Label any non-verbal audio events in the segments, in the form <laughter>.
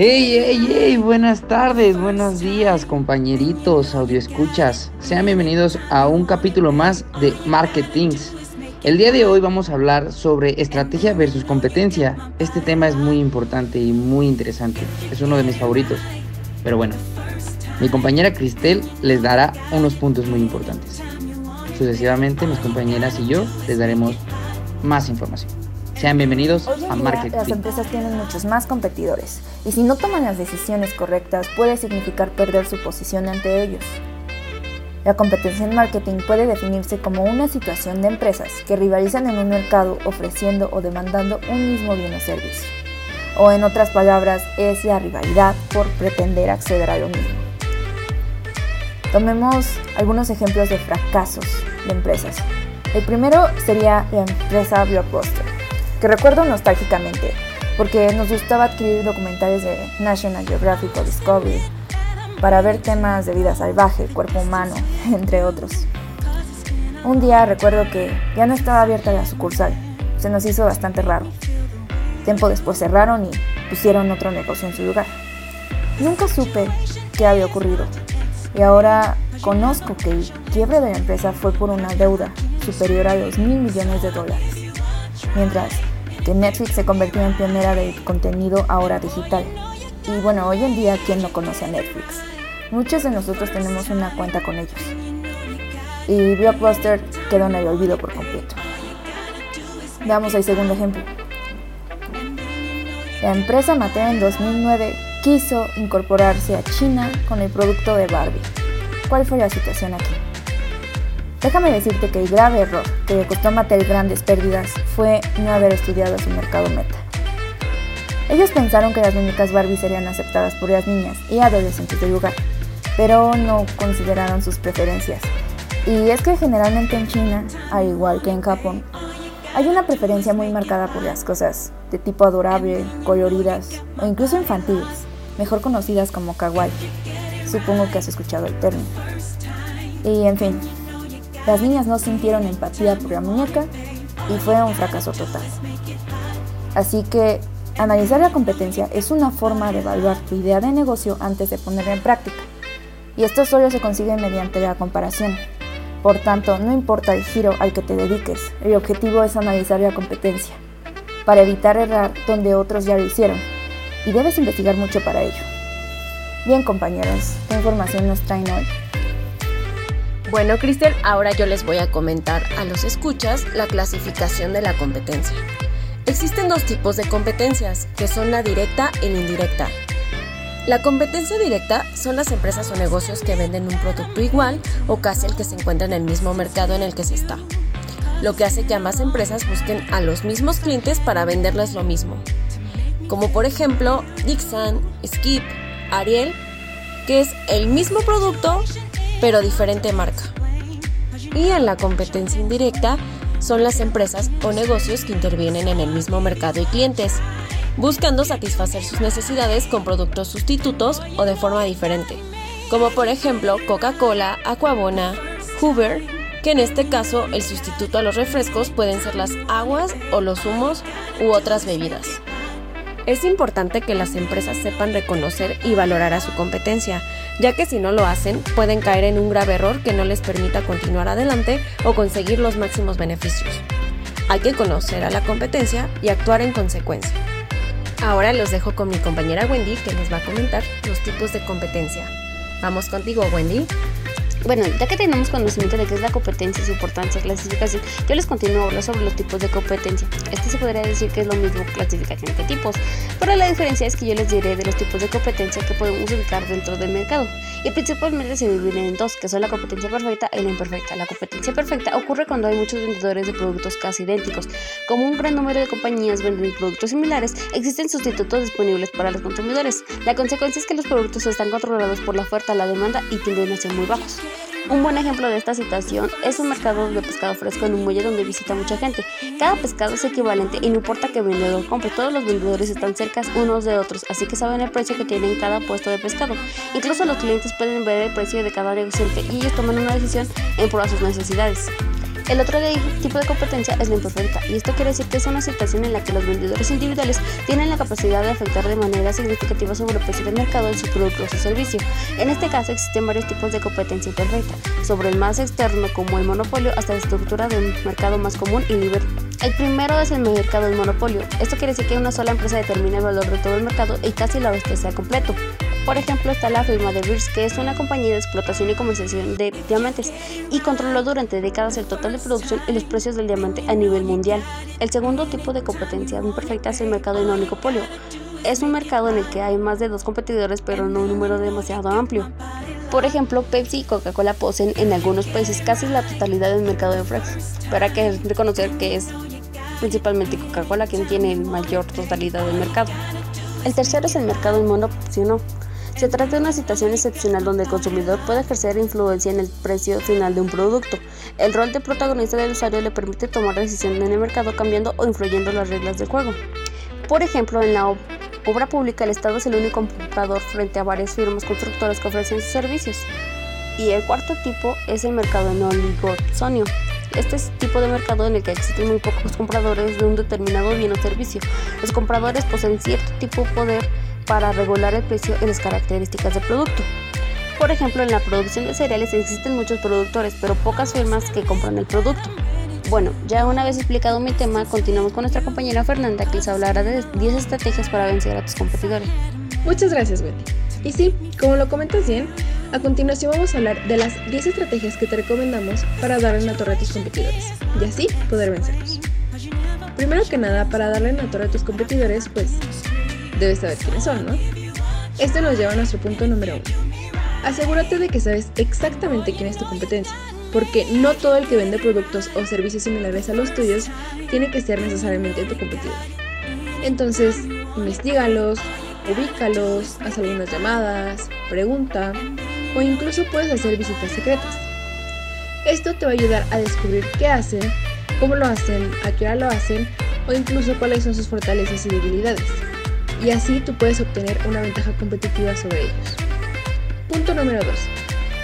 Hey, hey, hey, buenas tardes, buenos días, compañeritos, audio escuchas. Sean bienvenidos a un capítulo más de Marketings. El día de hoy vamos a hablar sobre estrategia versus competencia. Este tema es muy importante y muy interesante. Es uno de mis favoritos. Pero bueno, mi compañera Cristel les dará unos puntos muy importantes. Sucesivamente, mis compañeras y yo les daremos más información. Sean bienvenidos Hoy en a día, Marketing. las empresas tienen muchos más competidores y si no toman las decisiones correctas puede significar perder su posición ante ellos. La competencia en marketing puede definirse como una situación de empresas que rivalizan en un mercado ofreciendo o demandando un mismo bien o servicio. O en otras palabras, es la rivalidad por pretender acceder a lo mismo. Tomemos algunos ejemplos de fracasos de empresas. El primero sería la empresa Blockbuster, que recuerdo nostálgicamente, porque nos gustaba adquirir documentales de National Geographic o Discovery para ver temas de vida salvaje, cuerpo humano, <laughs> entre otros. Un día recuerdo que ya no estaba abierta la sucursal, se nos hizo bastante raro. Tiempo después cerraron y pusieron otro negocio en su lugar. Nunca supe qué había ocurrido y ahora conozco que el quiebre de la empresa fue por una deuda superior a los mil millones de dólares, mientras que Netflix se convirtió en pionera del contenido ahora digital. Y bueno, hoy en día, ¿quién no conoce a Netflix? Muchos de nosotros tenemos una cuenta con ellos. Y Blockbuster quedó en el olvido por completo. Veamos el segundo ejemplo. La empresa Mattel en 2009 quiso incorporarse a China con el producto de Barbie. ¿Cuál fue la situación aquí? Déjame decirte que el grave error que le costó a Mattel grandes pérdidas fue no haber estudiado su mercado meta. Ellos pensaron que las muñecas Barbie serían aceptadas por las niñas y adolescentes del lugar, pero no consideraron sus preferencias. Y es que generalmente en China, al igual que en Japón, hay una preferencia muy marcada por las cosas de tipo adorable, coloridas o incluso infantiles, mejor conocidas como kawaii. Supongo que has escuchado el término. Y en fin, las niñas no sintieron empatía por la muñeca y fue un fracaso total. Así que analizar la competencia es una forma de evaluar tu idea de negocio antes de ponerla en práctica. Y esto solo se consigue mediante la comparación. Por tanto, no importa el giro al que te dediques, el objetivo es analizar la competencia, para evitar errar donde otros ya lo hicieron, y debes investigar mucho para ello. Bien compañeros, ¿qué información nos traen hoy? Bueno, Cristel, ahora yo les voy a comentar a los escuchas la clasificación de la competencia. Existen dos tipos de competencias, que son la directa y la indirecta. La competencia directa son las empresas o negocios que venden un producto igual o casi el que se encuentra en el mismo mercado en el que se está, lo que hace que ambas empresas busquen a los mismos clientes para venderles lo mismo, como por ejemplo Dixon, Skip, Ariel, que es el mismo producto pero diferente marca. Y en la competencia indirecta son las empresas o negocios que intervienen en el mismo mercado y clientes, buscando satisfacer sus necesidades con productos sustitutos o de forma diferente, como por ejemplo Coca-Cola, Aquabona, Hoover, que en este caso el sustituto a los refrescos pueden ser las aguas o los zumos u otras bebidas. Es importante que las empresas sepan reconocer y valorar a su competencia, ya que si no lo hacen pueden caer en un grave error que no les permita continuar adelante o conseguir los máximos beneficios. Hay que conocer a la competencia y actuar en consecuencia. Ahora los dejo con mi compañera Wendy que les va a comentar los tipos de competencia. Vamos contigo, Wendy. Bueno, ya que tenemos conocimiento de qué es la competencia, su importancia, clasificación, yo les continúo a hablar sobre los tipos de competencia. Este se podría decir que es lo mismo clasificación que tipos, pero la diferencia es que yo les diré de los tipos de competencia que podemos ubicar dentro del mercado. Y principalmente se dividen en dos, que son la competencia perfecta y la imperfecta. La competencia perfecta ocurre cuando hay muchos vendedores de productos casi idénticos. Como un gran número de compañías venden productos similares, existen sustitutos disponibles para los consumidores. La consecuencia es que los productos están controlados por la oferta, la demanda y tienden a ser muy bajos. Un buen ejemplo de esta situación es un mercado de pescado fresco en un muelle donde visita mucha gente. Cada pescado es equivalente y no importa qué vendedor compre, todos los vendedores están cerca unos de otros, así que saben el precio que tienen cada puesto de pescado. Incluso los clientes pueden ver el precio de cada negociante y ellos toman una decisión en pro a sus necesidades. El otro tipo de competencia es la imperfecta, y esto quiere decir que es una situación en la que los vendedores individuales tienen la capacidad de afectar de manera significativa sobre el precio del mercado de su producto o su servicio. En este caso existen varios tipos de competencia imperfecta, sobre el más externo como el monopolio hasta la estructura de un mercado más común y libre. El primero es el mercado del monopolio. Esto quiere decir que una sola empresa determina el valor de todo el mercado y casi la sea completo. Por ejemplo, está la firma de Beers, que es una compañía de explotación y comercialización de diamantes y controló durante décadas el total de producción y los precios del diamante a nivel mundial. El segundo tipo de competencia imperfecta es el mercado de oligopolio. Es un mercado en el que hay más de dos competidores, pero no un número demasiado amplio. Por ejemplo, Pepsi y Coca-Cola poseen en algunos países casi la totalidad del mercado de refrescos, pero hay que reconocer que es principalmente Coca-Cola quien tiene mayor totalidad del mercado. El tercero es el mercado inmonopolio. Se trata de una situación excepcional donde el consumidor puede ejercer influencia en el precio final de un producto. El rol de protagonista del usuario le permite tomar decisiones en el mercado cambiando o influyendo las reglas del juego. Por ejemplo, en la obra pública el Estado es el único comprador frente a varias firmas constructoras que ofrecen sus servicios. Y el cuarto tipo es el mercado en oligosonio. Este es tipo de mercado en el que existen muy pocos compradores de un determinado bien o servicio. Los compradores poseen cierto tipo de poder para regular el precio y las características del producto. Por ejemplo, en la producción de cereales existen muchos productores, pero pocas firmas que compran el producto. Bueno, ya una vez explicado mi tema, continuamos con nuestra compañera Fernanda que les hablará de 10 estrategias para vencer a tus competidores. Muchas gracias, Wendy. Y sí, como lo comentas bien, a continuación vamos a hablar de las 10 estrategias que te recomendamos para darle una torre a tus competidores y así poder vencerlos. Primero que nada, para darle una torre a tus competidores, pues debes saber quiénes son, ¿no? Esto nos lleva a nuestro punto número uno. Asegúrate de que sabes exactamente quién es tu competencia, porque no todo el que vende productos o servicios similares a los tuyos tiene que ser necesariamente tu competidor. Entonces, investigalos, ubícalos, haz algunas llamadas, pregunta o incluso puedes hacer visitas secretas. Esto te va a ayudar a descubrir qué hacen, cómo lo hacen, a qué hora lo hacen o incluso cuáles son sus fortalezas y debilidades y así tú puedes obtener una ventaja competitiva sobre ellos. Punto número 2.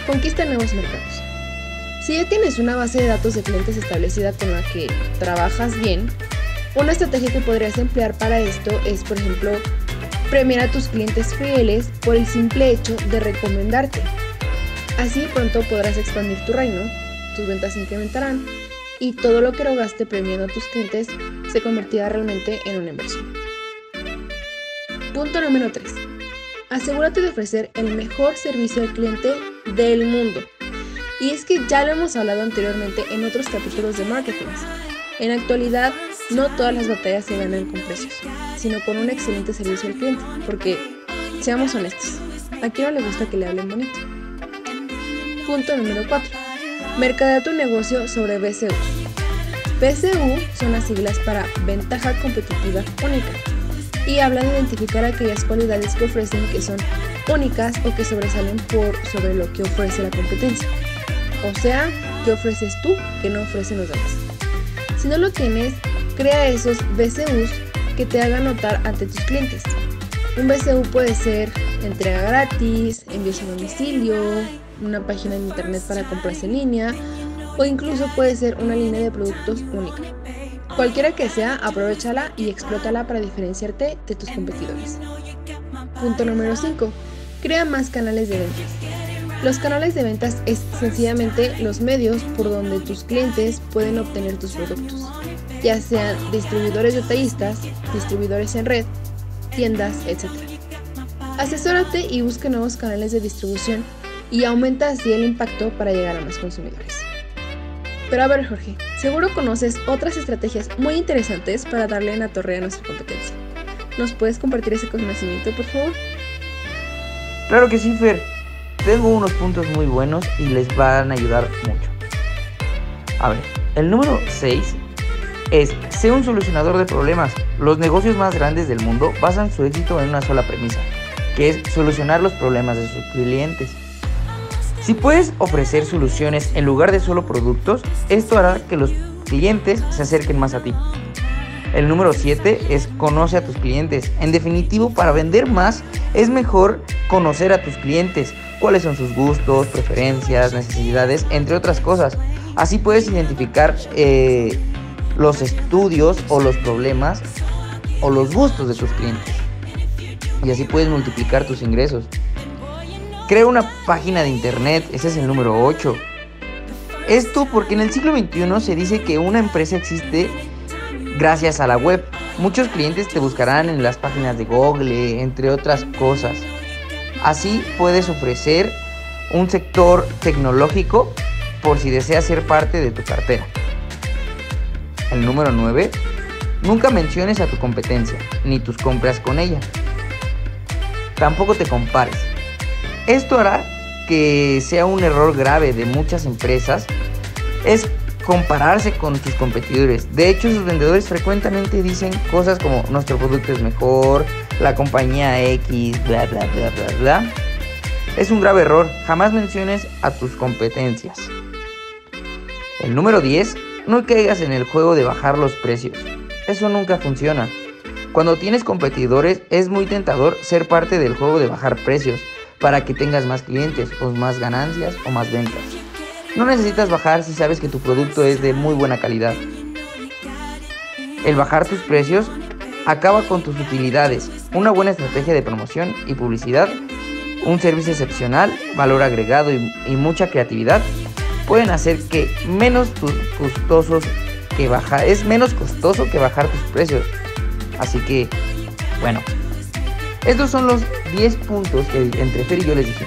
Conquista nuevos mercados. Si ya tienes una base de datos de clientes establecida con la que trabajas bien, una estrategia que podrías emplear para esto es, por ejemplo, premiar a tus clientes fieles por el simple hecho de recomendarte. Así pronto podrás expandir tu reino, tus ventas incrementarán y todo lo que lograste premiando a tus clientes se convertirá realmente en una inversión. Punto número 3. Asegúrate de ofrecer el mejor servicio al cliente del mundo. Y es que ya lo hemos hablado anteriormente en otros capítulos de marketing. En actualidad, no todas las batallas se ganan con precios, sino con un excelente servicio al cliente, porque, seamos honestos, a quién no le gusta que le hablen bonito. Punto número 4. Mercadea tu negocio sobre BCU. BCU son las siglas para Ventaja Competitiva Única y habla de identificar aquellas cualidades que ofrecen que son únicas o que sobresalen por sobre lo que ofrece la competencia. O sea, ¿qué ofreces tú que no ofrecen los demás? Si no lo tienes, crea esos BCUs que te hagan notar ante tus clientes. Un BCU puede ser entrega gratis, envíos a domicilio, una página de internet para compras en línea o incluso puede ser una línea de productos única. Cualquiera que sea, aprovechala y explótala para diferenciarte de tus competidores. Punto número 5. Crea más canales de ventas. Los canales de ventas es sencillamente los medios por donde tus clientes pueden obtener tus productos, ya sean distribuidores detallistas, distribuidores en red, tiendas, etc. Asesórate y busca nuevos canales de distribución y aumenta así el impacto para llegar a más consumidores. Pero a ver, Jorge, seguro conoces otras estrategias muy interesantes para darle la torre a nuestra competencia. ¿Nos puedes compartir ese conocimiento, por favor? Claro que sí, Fer. Tengo unos puntos muy buenos y les van a ayudar mucho. A ver, el número 6 es ser un solucionador de problemas. Los negocios más grandes del mundo basan su éxito en una sola premisa, que es solucionar los problemas de sus clientes. Si puedes ofrecer soluciones en lugar de solo productos, esto hará que los clientes se acerquen más a ti. El número 7 es conoce a tus clientes. En definitivo, para vender más es mejor conocer a tus clientes, cuáles son sus gustos, preferencias, necesidades, entre otras cosas. Así puedes identificar eh, los estudios o los problemas o los gustos de tus clientes. Y así puedes multiplicar tus ingresos. Crea una página de internet, ese es el número 8. Esto porque en el siglo XXI se dice que una empresa existe gracias a la web. Muchos clientes te buscarán en las páginas de Google, entre otras cosas. Así puedes ofrecer un sector tecnológico por si deseas ser parte de tu cartera. El número 9. Nunca menciones a tu competencia, ni tus compras con ella. Tampoco te compares. Esto hará que sea un error grave de muchas empresas es compararse con sus competidores. De hecho, sus vendedores frecuentemente dicen cosas como nuestro producto es mejor, la compañía X, bla, bla, bla, bla, bla. Es un grave error. Jamás menciones a tus competencias. El número 10. No caigas en el juego de bajar los precios. Eso nunca funciona. Cuando tienes competidores es muy tentador ser parte del juego de bajar precios para que tengas más clientes o más ganancias o más ventas. No necesitas bajar si sabes que tu producto es de muy buena calidad. El bajar tus precios acaba con tus utilidades, una buena estrategia de promoción y publicidad, un servicio excepcional, valor agregado y, mucha creatividad pueden hacer que menos costosos que bajar es menos costoso que bajar tus precios. Así que, bueno, estos son los 10 puntos que entre Fer y yo les dije.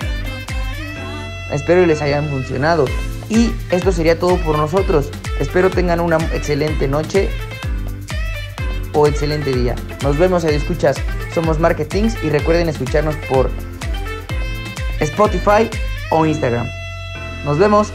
Espero que les hayan funcionado. Y esto sería todo por nosotros. Espero tengan una excelente noche o excelente día. Nos vemos a escuchas. Somos Marketings y recuerden escucharnos por Spotify o Instagram. Nos vemos.